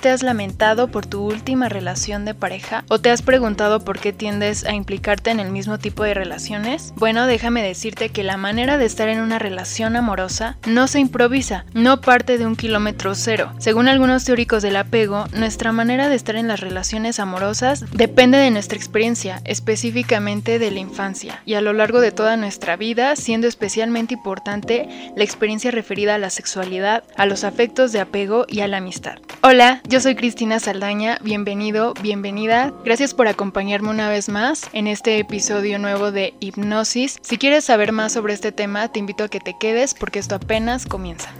Te has lamentado por tu última relación de pareja? ¿O te has preguntado por qué tiendes a implicarte en el mismo tipo de relaciones? Bueno, déjame decirte que la manera de estar en una relación amorosa no se improvisa, no parte de un kilómetro cero. Según algunos teóricos del apego, nuestra manera de estar en las relaciones amorosas depende de nuestra experiencia, específicamente de la infancia, y a lo largo de toda nuestra vida, siendo especialmente importante la experiencia referida a la sexualidad, a los afectos de apego y a la amistad. Hola, yo soy Cristina Saldaña, bienvenido, bienvenida. Gracias por acompañarme una vez más en este episodio nuevo de Hipnosis. Si quieres saber más sobre este tema, te invito a que te quedes porque esto apenas comienza.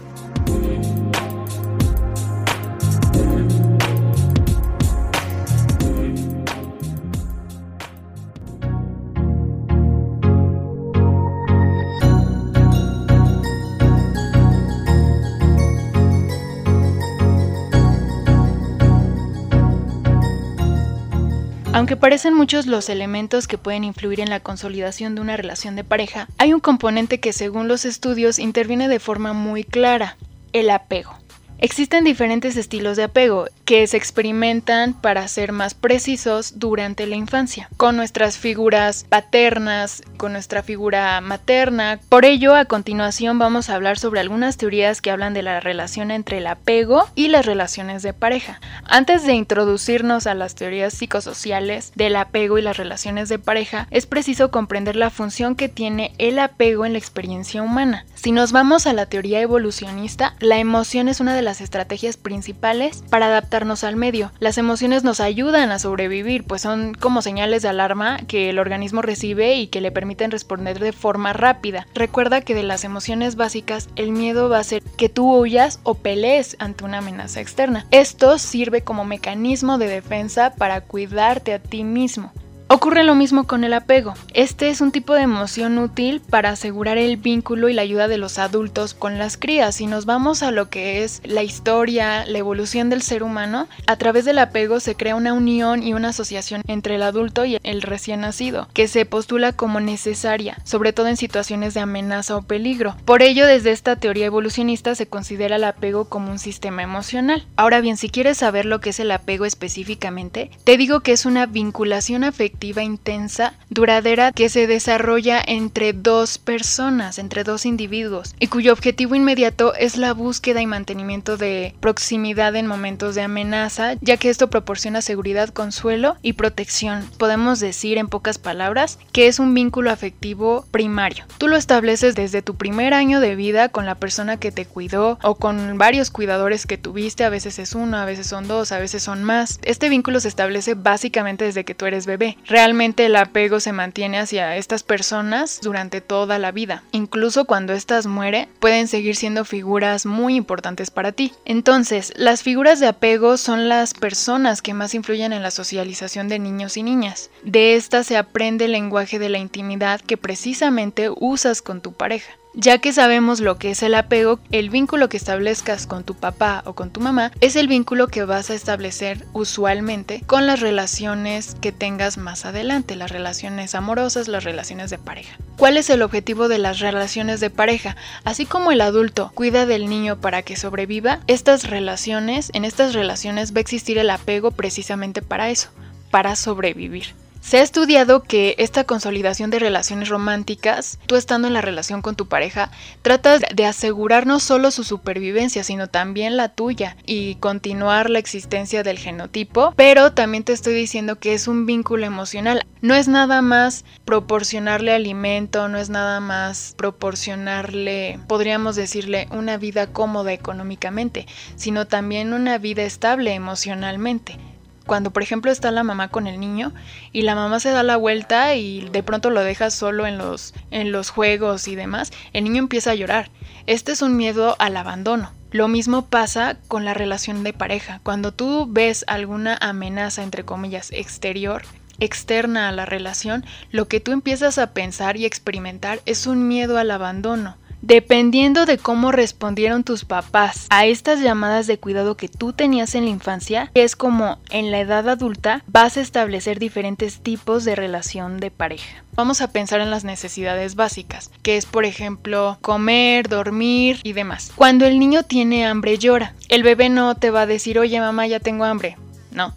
Aunque parecen muchos los elementos que pueden influir en la consolidación de una relación de pareja, hay un componente que según los estudios interviene de forma muy clara, el apego. Existen diferentes estilos de apego que se experimentan para ser más precisos durante la infancia, con nuestras figuras paternas, con nuestra figura materna. Por ello, a continuación vamos a hablar sobre algunas teorías que hablan de la relación entre el apego y las relaciones de pareja. Antes de introducirnos a las teorías psicosociales del apego y las relaciones de pareja, es preciso comprender la función que tiene el apego en la experiencia humana. Si nos vamos a la teoría evolucionista, la emoción es una de las estrategias principales para adaptarnos al medio. Las emociones nos ayudan a sobrevivir, pues son como señales de alarma que el organismo recibe y que le permiten responder de forma rápida. Recuerda que de las emociones básicas, el miedo va a ser que tú huyas o pelees ante una amenaza externa. Esto sirve como mecanismo de defensa para cuidarte a ti mismo. Ocurre lo mismo con el apego. Este es un tipo de emoción útil para asegurar el vínculo y la ayuda de los adultos con las crías. Si nos vamos a lo que es la historia, la evolución del ser humano, a través del apego se crea una unión y una asociación entre el adulto y el recién nacido, que se postula como necesaria, sobre todo en situaciones de amenaza o peligro. Por ello, desde esta teoría evolucionista se considera el apego como un sistema emocional. Ahora bien, si quieres saber lo que es el apego específicamente, te digo que es una vinculación afectiva intensa, duradera, que se desarrolla entre dos personas, entre dos individuos, y cuyo objetivo inmediato es la búsqueda y mantenimiento de proximidad en momentos de amenaza, ya que esto proporciona seguridad, consuelo y protección. Podemos decir en pocas palabras que es un vínculo afectivo primario. Tú lo estableces desde tu primer año de vida con la persona que te cuidó o con varios cuidadores que tuviste, a veces es uno, a veces son dos, a veces son más. Este vínculo se establece básicamente desde que tú eres bebé realmente el apego se mantiene hacia estas personas durante toda la vida. Incluso cuando éstas mueren, pueden seguir siendo figuras muy importantes para ti. Entonces, las figuras de apego son las personas que más influyen en la socialización de niños y niñas. De estas se aprende el lenguaje de la intimidad que precisamente usas con tu pareja. Ya que sabemos lo que es el apego, el vínculo que establezcas con tu papá o con tu mamá es el vínculo que vas a establecer usualmente con las relaciones que tengas más adelante, las relaciones amorosas, las relaciones de pareja. ¿Cuál es el objetivo de las relaciones de pareja? Así como el adulto cuida del niño para que sobreviva, estas relaciones, en estas relaciones va a existir el apego precisamente para eso, para sobrevivir. Se ha estudiado que esta consolidación de relaciones románticas, tú estando en la relación con tu pareja, tratas de asegurar no solo su supervivencia, sino también la tuya y continuar la existencia del genotipo, pero también te estoy diciendo que es un vínculo emocional. No es nada más proporcionarle alimento, no es nada más proporcionarle, podríamos decirle, una vida cómoda económicamente, sino también una vida estable emocionalmente cuando por ejemplo está la mamá con el niño y la mamá se da la vuelta y de pronto lo deja solo en los, en los juegos y demás, el niño empieza a llorar. Este es un miedo al abandono. Lo mismo pasa con la relación de pareja. Cuando tú ves alguna amenaza, entre comillas, exterior, externa a la relación, lo que tú empiezas a pensar y experimentar es un miedo al abandono. Dependiendo de cómo respondieron tus papás a estas llamadas de cuidado que tú tenías en la infancia, es como en la edad adulta vas a establecer diferentes tipos de relación de pareja. Vamos a pensar en las necesidades básicas, que es por ejemplo comer, dormir y demás. Cuando el niño tiene hambre llora. El bebé no te va a decir, oye mamá, ya tengo hambre. No.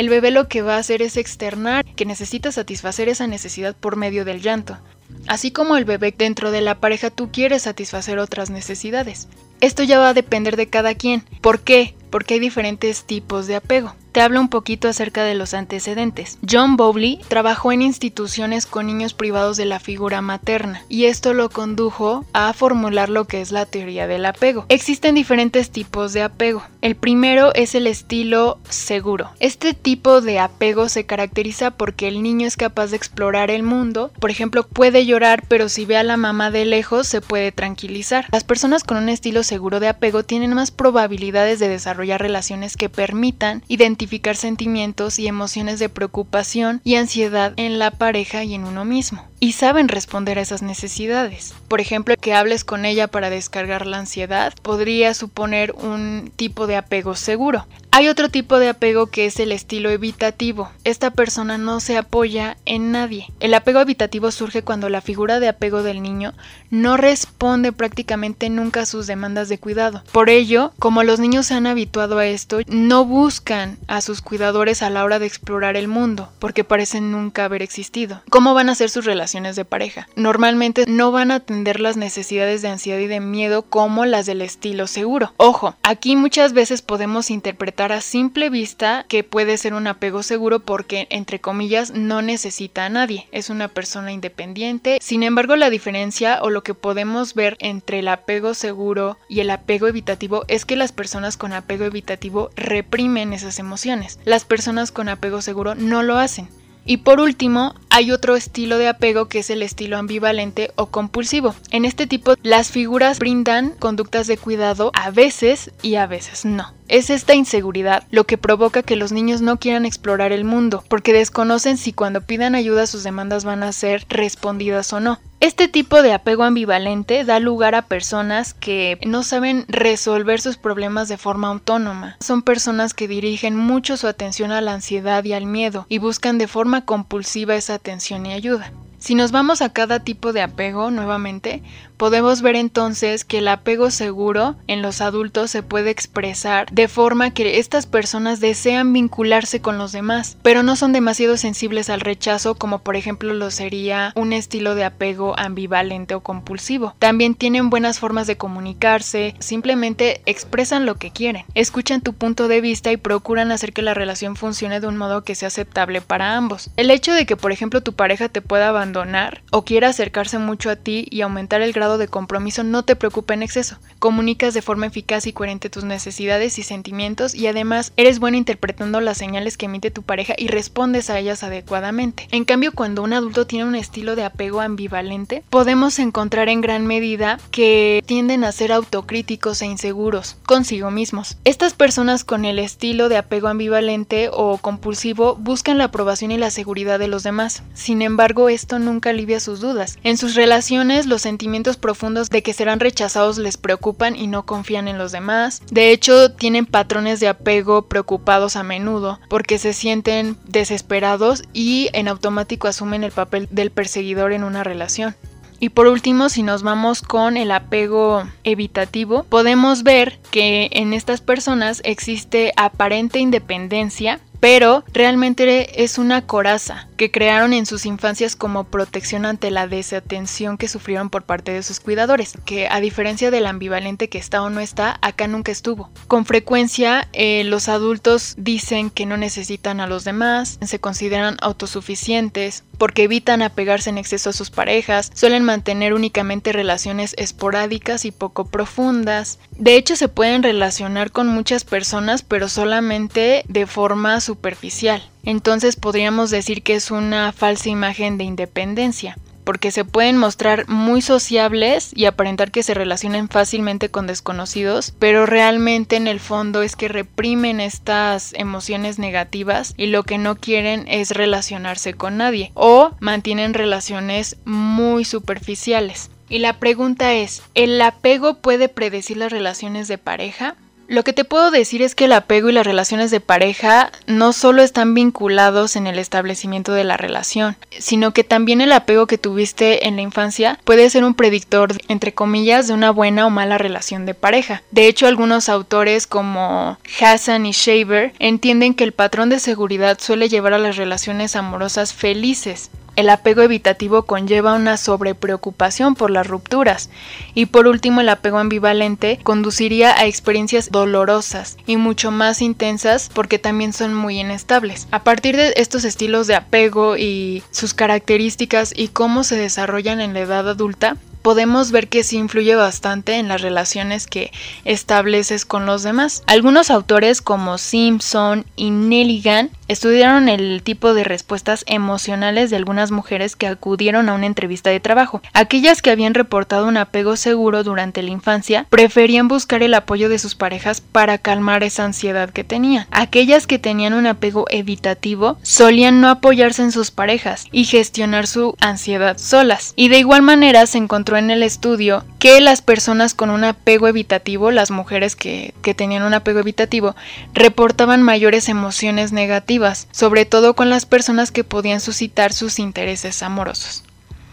El bebé lo que va a hacer es externar que necesita satisfacer esa necesidad por medio del llanto. Así como el bebé dentro de la pareja tú quieres satisfacer otras necesidades. Esto ya va a depender de cada quien. ¿Por qué? Porque hay diferentes tipos de apego te hablo un poquito acerca de los antecedentes. John Bowley trabajó en instituciones con niños privados de la figura materna y esto lo condujo a formular lo que es la teoría del apego. Existen diferentes tipos de apego. El primero es el estilo seguro. Este tipo de apego se caracteriza porque el niño es capaz de explorar el mundo. Por ejemplo, puede llorar, pero si ve a la mamá de lejos se puede tranquilizar. Las personas con un estilo seguro de apego tienen más probabilidades de desarrollar relaciones que permitan identificar identificar sentimientos y emociones de preocupación y ansiedad en la pareja y en uno mismo. Y saben responder a esas necesidades. Por ejemplo, que hables con ella para descargar la ansiedad podría suponer un tipo de apego seguro. Hay otro tipo de apego que es el estilo evitativo. Esta persona no se apoya en nadie. El apego evitativo surge cuando la figura de apego del niño no responde prácticamente nunca a sus demandas de cuidado. Por ello, como los niños se han habituado a esto, no buscan a sus cuidadores a la hora de explorar el mundo, porque parecen nunca haber existido. ¿Cómo van a ser sus relaciones de pareja? Normalmente no van a atender las necesidades de ansiedad y de miedo como las del estilo seguro. Ojo, aquí muchas veces podemos interpretar a simple vista que puede ser un apego seguro porque, entre comillas, no necesita a nadie, es una persona independiente. Sin embargo, la diferencia o lo que podemos ver entre el apego seguro y el apego evitativo es que las personas con apego evitativo reprimen esas emociones. Las personas con apego seguro no lo hacen. Y por último, hay otro estilo de apego que es el estilo ambivalente o compulsivo. En este tipo, las figuras brindan conductas de cuidado a veces y a veces no. Es esta inseguridad lo que provoca que los niños no quieran explorar el mundo, porque desconocen si cuando pidan ayuda sus demandas van a ser respondidas o no. Este tipo de apego ambivalente da lugar a personas que no saben resolver sus problemas de forma autónoma. Son personas que dirigen mucho su atención a la ansiedad y al miedo y buscan de forma compulsiva esa atención y ayuda. Si nos vamos a cada tipo de apego nuevamente, podemos ver entonces que el apego seguro en los adultos se puede expresar de forma que estas personas desean vincularse con los demás, pero no son demasiado sensibles al rechazo como por ejemplo lo sería un estilo de apego ambivalente o compulsivo. También tienen buenas formas de comunicarse, simplemente expresan lo que quieren, escuchan tu punto de vista y procuran hacer que la relación funcione de un modo que sea aceptable para ambos. El hecho de que por ejemplo tu pareja te pueda abandonar o quiera acercarse mucho a ti y aumentar el grado de compromiso no te preocupa en exceso. Comunicas de forma eficaz y coherente tus necesidades y sentimientos y además eres bueno interpretando las señales que emite tu pareja y respondes a ellas adecuadamente. En cambio, cuando un adulto tiene un estilo de apego ambivalente, podemos encontrar en gran medida que tienden a ser autocríticos e inseguros consigo mismos. Estas personas con el estilo de apego ambivalente o compulsivo buscan la aprobación y la seguridad de los demás. Sin embargo, esto nunca alivia sus dudas. En sus relaciones, los sentimientos profundos de que serán rechazados les preocupan y no confían en los demás. De hecho, tienen patrones de apego preocupados a menudo porque se sienten desesperados y en automático asumen el papel del perseguidor en una relación. Y por último, si nos vamos con el apego evitativo, podemos ver que en estas personas existe aparente independencia pero realmente es una coraza que crearon en sus infancias como protección ante la desatención que sufrieron por parte de sus cuidadores, que a diferencia del ambivalente que está o no está, acá nunca estuvo. Con frecuencia eh, los adultos dicen que no necesitan a los demás, se consideran autosuficientes, porque evitan apegarse en exceso a sus parejas, suelen mantener únicamente relaciones esporádicas y poco profundas. De hecho, se pueden relacionar con muchas personas, pero solamente de forma superficial. Entonces podríamos decir que es una falsa imagen de independencia porque se pueden mostrar muy sociables y aparentar que se relacionen fácilmente con desconocidos, pero realmente en el fondo es que reprimen estas emociones negativas y lo que no quieren es relacionarse con nadie o mantienen relaciones muy superficiales. Y la pregunta es, ¿el apego puede predecir las relaciones de pareja? Lo que te puedo decir es que el apego y las relaciones de pareja no solo están vinculados en el establecimiento de la relación, sino que también el apego que tuviste en la infancia puede ser un predictor, entre comillas, de una buena o mala relación de pareja. De hecho, algunos autores como Hassan y Shaver entienden que el patrón de seguridad suele llevar a las relaciones amorosas felices, el apego evitativo conlleva una sobrepreocupación por las rupturas y por último el apego ambivalente conduciría a experiencias dolorosas y mucho más intensas porque también son muy inestables. A partir de estos estilos de apego y sus características y cómo se desarrollan en la edad adulta, podemos ver que sí influye bastante en las relaciones que estableces con los demás. Algunos autores como Simpson y Nelligan estudiaron el tipo de respuestas emocionales de algunas mujeres que acudieron a una entrevista de trabajo. Aquellas que habían reportado un apego seguro durante la infancia preferían buscar el apoyo de sus parejas para calmar esa ansiedad que tenían. Aquellas que tenían un apego evitativo solían no apoyarse en sus parejas y gestionar su ansiedad solas. Y de igual manera se en el estudio que las personas con un apego evitativo, las mujeres que, que tenían un apego evitativo, reportaban mayores emociones negativas, sobre todo con las personas que podían suscitar sus intereses amorosos.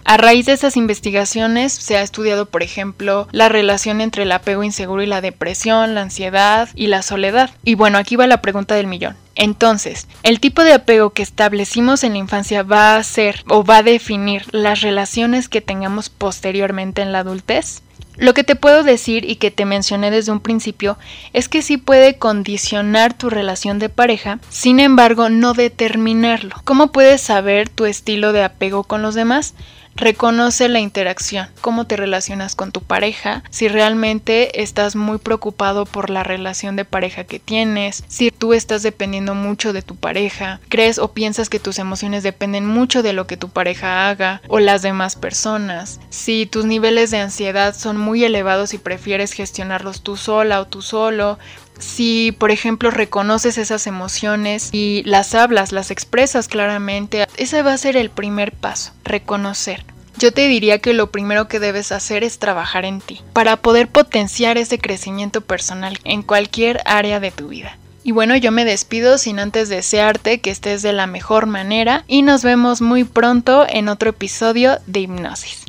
A raíz de esas investigaciones se ha estudiado, por ejemplo, la relación entre el apego inseguro y la depresión, la ansiedad y la soledad. Y bueno, aquí va la pregunta del millón. Entonces, el tipo de apego que establecimos en la infancia va a ser o va a definir las relaciones que tengamos posteriormente en la adultez. Lo que te puedo decir y que te mencioné desde un principio es que sí puede condicionar tu relación de pareja, sin embargo no determinarlo. ¿Cómo puedes saber tu estilo de apego con los demás? Reconoce la interacción, cómo te relacionas con tu pareja, si realmente estás muy preocupado por la relación de pareja que tienes, si tú estás dependiendo mucho de tu pareja, crees o piensas que tus emociones dependen mucho de lo que tu pareja haga o las demás personas, si tus niveles de ansiedad son muy elevados y prefieres gestionarlos tú sola o tú solo, si, por ejemplo, reconoces esas emociones y las hablas, las expresas claramente, ese va a ser el primer paso, reconocer. Yo te diría que lo primero que debes hacer es trabajar en ti, para poder potenciar ese crecimiento personal en cualquier área de tu vida. Y bueno, yo me despido sin antes desearte que estés de la mejor manera y nos vemos muy pronto en otro episodio de Hipnosis.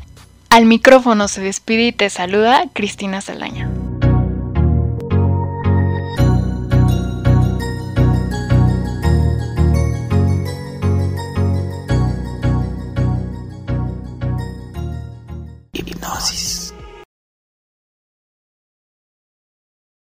Al micrófono se despide y te saluda Cristina Salaña.